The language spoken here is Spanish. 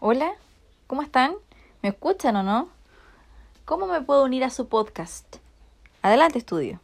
Hola, ¿cómo están? ¿Me escuchan o no? ¿Cómo me puedo unir a su podcast? Adelante, estudio.